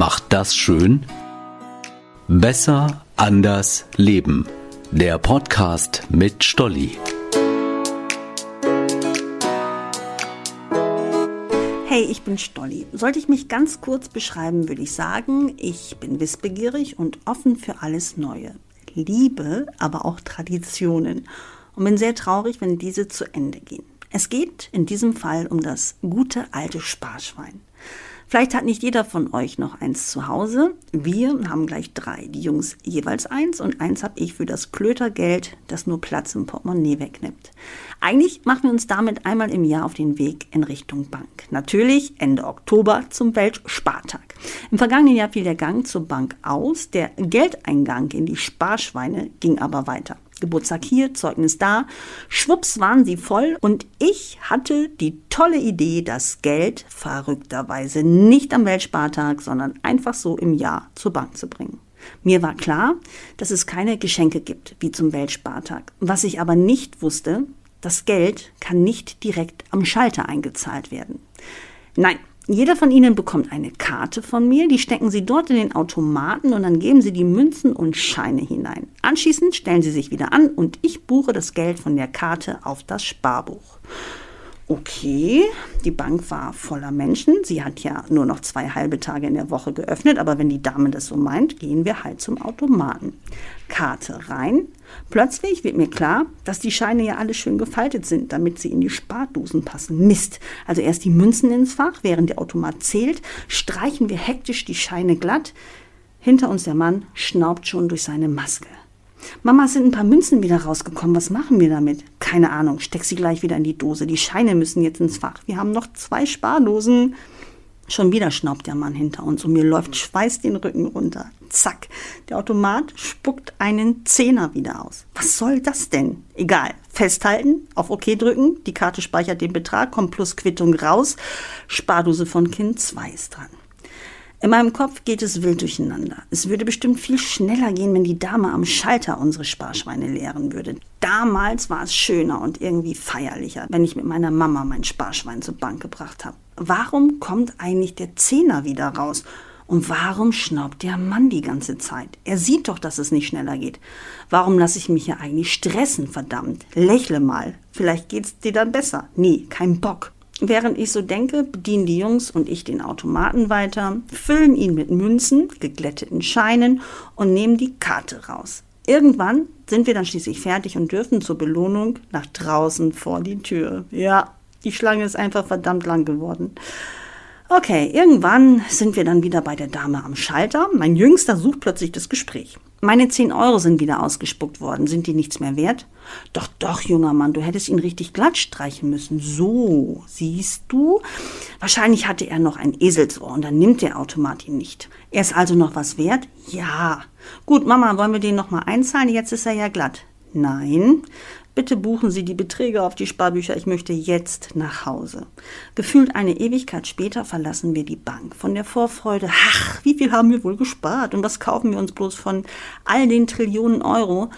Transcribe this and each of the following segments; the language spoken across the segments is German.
macht das schön? Besser, anders, leben. Der Podcast mit Stolli. Hey, ich bin Stolli. Sollte ich mich ganz kurz beschreiben, würde ich sagen, ich bin wissbegierig und offen für alles Neue. Liebe, aber auch Traditionen. Und bin sehr traurig, wenn diese zu Ende gehen. Es geht in diesem Fall um das gute alte Sparschwein. Vielleicht hat nicht jeder von euch noch eins zu Hause. Wir haben gleich drei. Die Jungs jeweils eins und eins habe ich für das Klötergeld, das nur Platz im Portemonnaie wegnimmt. Eigentlich machen wir uns damit einmal im Jahr auf den Weg in Richtung Bank. Natürlich Ende Oktober zum Weltspartag. Im vergangenen Jahr fiel der Gang zur Bank aus. Der Geldeingang in die Sparschweine ging aber weiter. Geburtstag hier, Zeugnis da. Schwupps waren sie voll und ich hatte die tolle Idee, das Geld verrückterweise nicht am Weltspartag, sondern einfach so im Jahr zur Bank zu bringen. Mir war klar, dass es keine Geschenke gibt, wie zum Weltspartag. Was ich aber nicht wusste, das Geld kann nicht direkt am Schalter eingezahlt werden. Nein, jeder von Ihnen bekommt eine Karte von mir, die stecken Sie dort in den Automaten und dann geben Sie die Münzen und Scheine hinein. Anschließend stellen Sie sich wieder an und ich buche das Geld von der Karte auf das Sparbuch. Okay, die Bank war voller Menschen. Sie hat ja nur noch zwei halbe Tage in der Woche geöffnet, aber wenn die Dame das so meint, gehen wir halt zum Automaten. Karte rein. Plötzlich wird mir klar, dass die Scheine ja alle schön gefaltet sind, damit sie in die Spardosen passen. Mist. Also erst die Münzen ins Fach, während der Automat zählt, streichen wir hektisch die Scheine glatt. Hinter uns der Mann schnaubt schon durch seine Maske. Mama, sind ein paar Münzen wieder rausgekommen. Was machen wir damit? Keine Ahnung. Steck sie gleich wieder in die Dose. Die Scheine müssen jetzt ins Fach. Wir haben noch zwei Spardosen. Schon wieder schnaubt der Mann hinter uns und mir läuft Schweiß den Rücken runter. Zack, der Automat spuckt einen Zehner wieder aus. Was soll das denn? Egal. Festhalten, auf OK drücken, die Karte speichert den Betrag, kommt plus Quittung raus. Spardose von Kind 2 ist dran. In meinem Kopf geht es wild durcheinander. Es würde bestimmt viel schneller gehen, wenn die Dame am Schalter unsere Sparschweine leeren würde. Damals war es schöner und irgendwie feierlicher, wenn ich mit meiner Mama mein Sparschwein zur Bank gebracht habe. Warum kommt eigentlich der Zehner wieder raus? Und warum schnaubt der Mann die ganze Zeit? Er sieht doch, dass es nicht schneller geht. Warum lasse ich mich ja eigentlich stressen, verdammt? Lächle mal. Vielleicht geht's dir dann besser. Nee, kein Bock. Während ich so denke, bedienen die Jungs und ich den Automaten weiter, füllen ihn mit Münzen, geglätteten Scheinen und nehmen die Karte raus. Irgendwann sind wir dann schließlich fertig und dürfen zur Belohnung nach draußen vor die Tür. Ja, die Schlange ist einfach verdammt lang geworden. Okay, irgendwann sind wir dann wieder bei der Dame am Schalter. Mein Jüngster sucht plötzlich das Gespräch. Meine 10 Euro sind wieder ausgespuckt worden. Sind die nichts mehr wert? Doch, doch, junger Mann, du hättest ihn richtig glatt streichen müssen. So, siehst du? Wahrscheinlich hatte er noch ein Eselsohr und dann nimmt der Automat ihn nicht. Er ist also noch was wert? Ja. Gut, Mama, wollen wir den noch mal einzahlen? Jetzt ist er ja glatt. Nein. Bitte buchen Sie die Beträge auf die Sparbücher, ich möchte jetzt nach Hause. Gefühlt eine Ewigkeit später verlassen wir die Bank. Von der Vorfreude, ach, wie viel haben wir wohl gespart und was kaufen wir uns bloß von all den Trillionen Euro?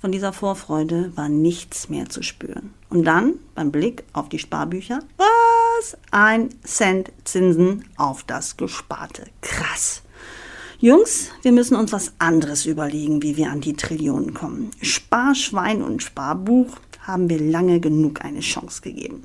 Von dieser Vorfreude war nichts mehr zu spüren. Und dann, beim Blick auf die Sparbücher, was? Ein Cent Zinsen auf das Gesparte. Krass. Jungs, wir müssen uns was anderes überlegen, wie wir an die Trillionen kommen. Sparschwein und Sparbuch haben wir lange genug eine Chance gegeben.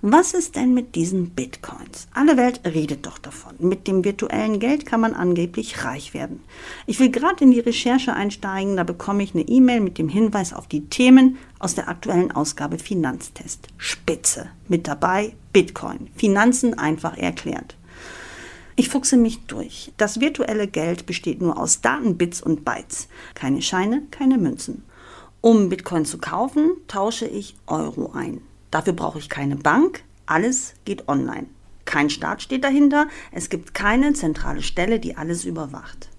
Was ist denn mit diesen Bitcoins? Alle Welt redet doch davon. Mit dem virtuellen Geld kann man angeblich reich werden. Ich will gerade in die Recherche einsteigen, da bekomme ich eine E-Mail mit dem Hinweis auf die Themen aus der aktuellen Ausgabe Finanztest. Spitze. Mit dabei Bitcoin. Finanzen einfach erklärt. Ich fuchse mich durch. Das virtuelle Geld besteht nur aus Daten, Bits und Bytes. Keine Scheine, keine Münzen. Um Bitcoin zu kaufen, tausche ich Euro ein. Dafür brauche ich keine Bank. Alles geht online. Kein Staat steht dahinter. Es gibt keine zentrale Stelle, die alles überwacht.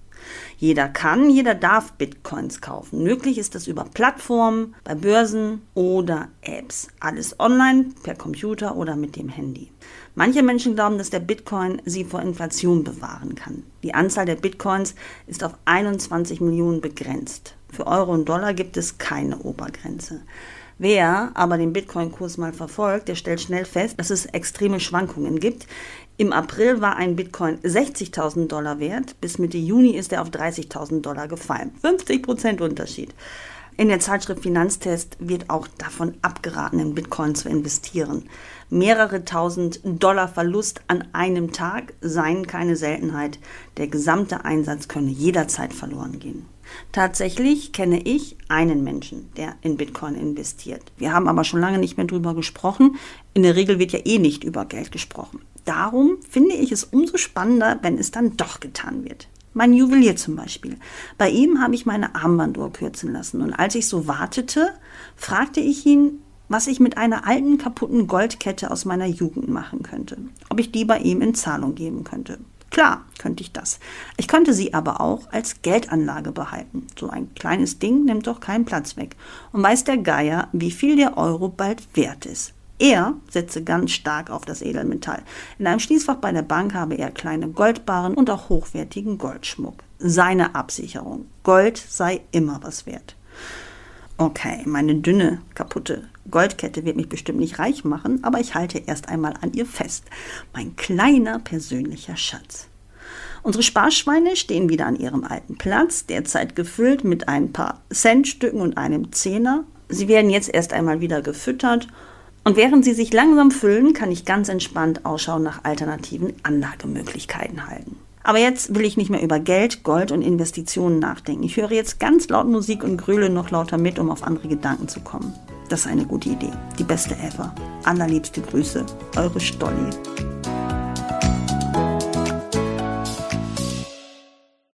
Jeder kann, jeder darf Bitcoins kaufen. Möglich ist das über Plattformen, bei Börsen oder Apps. Alles online, per Computer oder mit dem Handy. Manche Menschen glauben, dass der Bitcoin sie vor Inflation bewahren kann. Die Anzahl der Bitcoins ist auf 21 Millionen begrenzt. Für Euro und Dollar gibt es keine Obergrenze. Wer aber den Bitcoin-Kurs mal verfolgt, der stellt schnell fest, dass es extreme Schwankungen gibt. Im April war ein Bitcoin 60.000 Dollar wert, bis Mitte Juni ist er auf 30.000 Dollar gefallen. 50 Prozent Unterschied. In der Zeitschrift Finanztest wird auch davon abgeraten, in Bitcoin zu investieren. Mehrere tausend Dollar Verlust an einem Tag seien keine Seltenheit. Der gesamte Einsatz könne jederzeit verloren gehen. Tatsächlich kenne ich einen Menschen, der in Bitcoin investiert. Wir haben aber schon lange nicht mehr drüber gesprochen. In der Regel wird ja eh nicht über Geld gesprochen. Darum finde ich es umso spannender, wenn es dann doch getan wird. Mein Juwelier zum Beispiel. Bei ihm habe ich meine Armbanduhr kürzen lassen. Und als ich so wartete, fragte ich ihn, was ich mit einer alten kaputten Goldkette aus meiner Jugend machen könnte. Ob ich die bei ihm in Zahlung geben könnte. Klar, könnte ich das. Ich könnte sie aber auch als Geldanlage behalten. So ein kleines Ding nimmt doch keinen Platz weg. Und weiß der Geier, wie viel der Euro bald wert ist. Er setze ganz stark auf das Edelmetall. In einem Schließfach bei der Bank habe er kleine Goldbarren und auch hochwertigen Goldschmuck. Seine Absicherung. Gold sei immer was wert. Okay, meine dünne, kaputte Goldkette wird mich bestimmt nicht reich machen, aber ich halte erst einmal an ihr fest. Mein kleiner persönlicher Schatz. Unsere Sparschweine stehen wieder an ihrem alten Platz, derzeit gefüllt mit ein paar Centstücken und einem Zehner. Sie werden jetzt erst einmal wieder gefüttert und während sie sich langsam füllen, kann ich ganz entspannt Ausschau nach alternativen Anlagemöglichkeiten halten. Aber jetzt will ich nicht mehr über Geld, Gold und Investitionen nachdenken. Ich höre jetzt ganz laut Musik und gröle noch lauter mit, um auf andere Gedanken zu kommen. Das ist eine gute Idee. Die beste ever. Allerliebste Grüße. Eure Stolli.